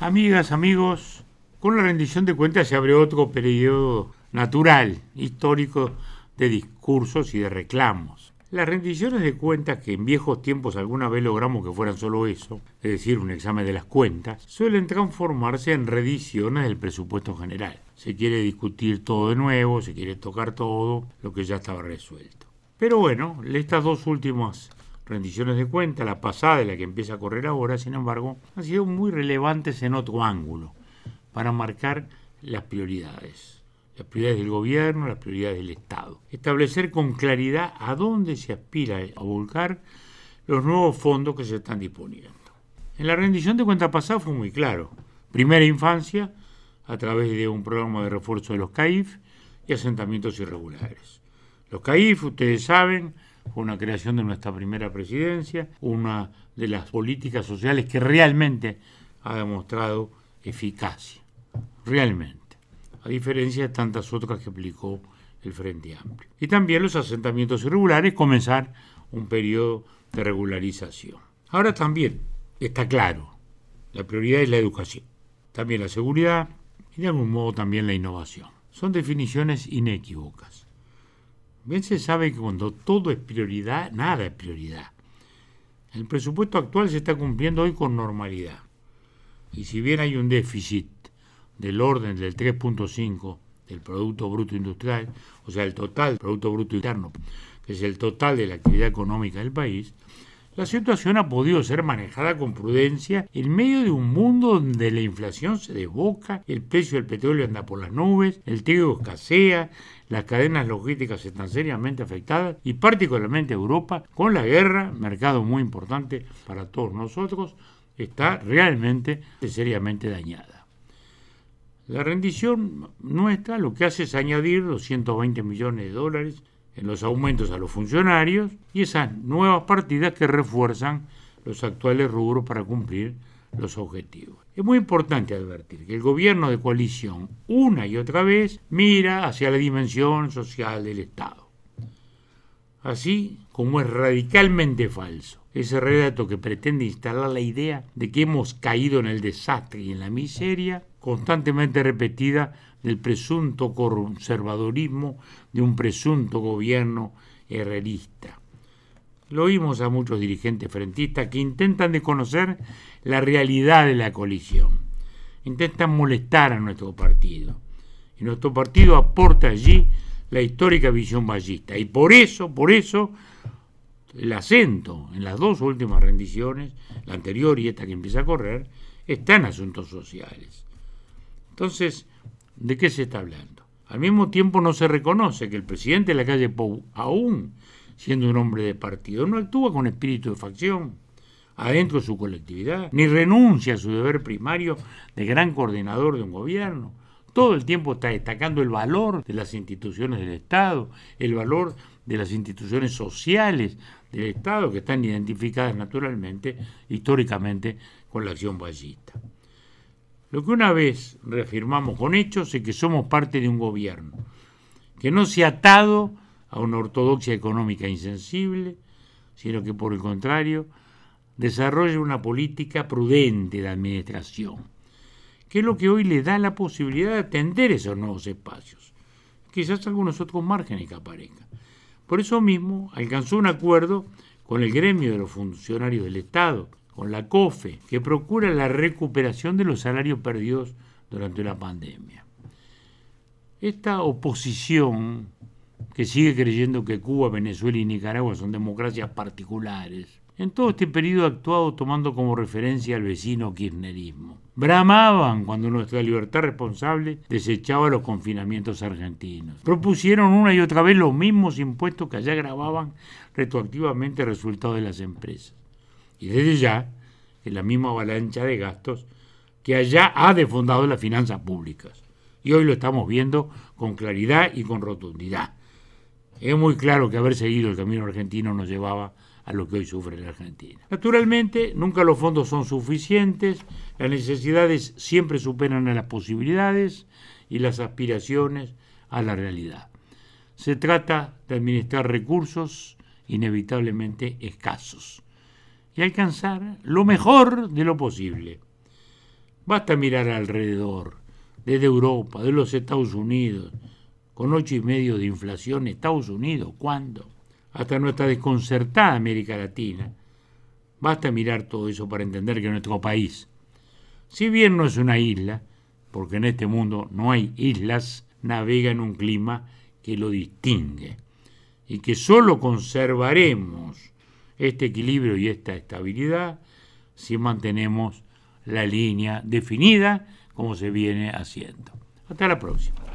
Amigas, amigos, con la rendición de cuentas se abre otro periodo natural, histórico, de discursos y de reclamos. Las rendiciones de cuentas, que en viejos tiempos alguna vez logramos que fueran solo eso, es decir, un examen de las cuentas, suelen transformarse en rediciones del presupuesto general. Se quiere discutir todo de nuevo, se quiere tocar todo, lo que ya estaba resuelto. Pero bueno, estas dos últimas rendiciones de cuentas, la pasada y la que empieza a correr ahora, sin embargo, han sido muy relevantes en otro ángulo, para marcar las prioridades. Las prioridades del gobierno, las prioridades del Estado. Establecer con claridad a dónde se aspira a volcar los nuevos fondos que se están disponiendo. En la rendición de cuentas pasada fue muy claro. Primera infancia, a través de un programa de refuerzo de los CAIF y asentamientos irregulares. Los CAIF, ustedes saben, fue una creación de nuestra primera presidencia, una de las políticas sociales que realmente ha demostrado eficacia, realmente, a diferencia de tantas otras que aplicó el Frente Amplio. Y también los asentamientos irregulares, comenzar un periodo de regularización. Ahora también está claro, la prioridad es la educación, también la seguridad y de algún modo también la innovación. Son definiciones inequívocas. Bien se sabe que cuando todo es prioridad, nada es prioridad. El presupuesto actual se está cumpliendo hoy con normalidad. Y si bien hay un déficit del orden del 3.5 del Producto Bruto Industrial, o sea, el total del Producto Bruto Interno, que es el total de la actividad económica del país, la situación ha podido ser manejada con prudencia en medio de un mundo donde la inflación se desboca, el precio del petróleo anda por las nubes, el trigo escasea, las cadenas logísticas están seriamente afectadas y particularmente Europa, con la guerra, mercado muy importante para todos nosotros, está realmente seriamente dañada. La rendición nuestra lo que hace es añadir 220 millones de dólares en los aumentos a los funcionarios y esas nuevas partidas que refuerzan los actuales rubros para cumplir los objetivos. Es muy importante advertir que el gobierno de coalición una y otra vez mira hacia la dimensión social del Estado. Así como es radicalmente falso ese relato que pretende instalar la idea de que hemos caído en el desastre y en la miseria, constantemente repetida del presunto conservadorismo de un presunto gobierno herrerista. Lo oímos a muchos dirigentes frentistas que intentan desconocer la realidad de la coalición. Intentan molestar a nuestro partido. Y nuestro partido aporta allí la histórica visión ballista. Y por eso, por eso, el acento en las dos últimas rendiciones, la anterior y esta que empieza a correr, está en asuntos sociales. Entonces, ¿De qué se está hablando? Al mismo tiempo no se reconoce que el presidente de la calle Pou, aún siendo un hombre de partido, no actúa con espíritu de facción adentro de su colectividad, ni renuncia a su deber primario de gran coordinador de un gobierno. Todo el tiempo está destacando el valor de las instituciones del Estado, el valor de las instituciones sociales del Estado, que están identificadas naturalmente, históricamente, con la acción ballista. Lo que una vez reafirmamos con hechos es que somos parte de un gobierno que no se ha atado a una ortodoxia económica insensible, sino que por el contrario desarrolla una política prudente de administración, que es lo que hoy le da la posibilidad de atender esos nuevos espacios, quizás algunos otros márgenes que aparezcan. Por eso mismo alcanzó un acuerdo con el gremio de los funcionarios del Estado, con la COFE, que procura la recuperación de los salarios perdidos durante la pandemia. Esta oposición, que sigue creyendo que Cuba, Venezuela y Nicaragua son democracias particulares, en todo este periodo ha actuado tomando como referencia al vecino kirchnerismo. Bramaban cuando nuestra libertad responsable desechaba los confinamientos argentinos. Propusieron una y otra vez los mismos impuestos que allá grababan retroactivamente el resultado de las empresas y desde ya en la misma avalancha de gastos que allá ha defondado las finanzas públicas. Y hoy lo estamos viendo con claridad y con rotundidad. Es muy claro que haber seguido el camino argentino nos llevaba a lo que hoy sufre la Argentina. Naturalmente, nunca los fondos son suficientes, las necesidades siempre superan a las posibilidades y las aspiraciones a la realidad. Se trata de administrar recursos inevitablemente escasos y alcanzar lo mejor de lo posible. Basta mirar alrededor, desde Europa, de los Estados Unidos, con ocho y medio de inflación, Estados Unidos, ¿cuándo? Hasta nuestra desconcertada América Latina. Basta mirar todo eso para entender que nuestro país, si bien no es una isla, porque en este mundo no hay islas, navega en un clima que lo distingue y que solo conservaremos este equilibrio y esta estabilidad si mantenemos la línea definida como se viene haciendo. Hasta la próxima.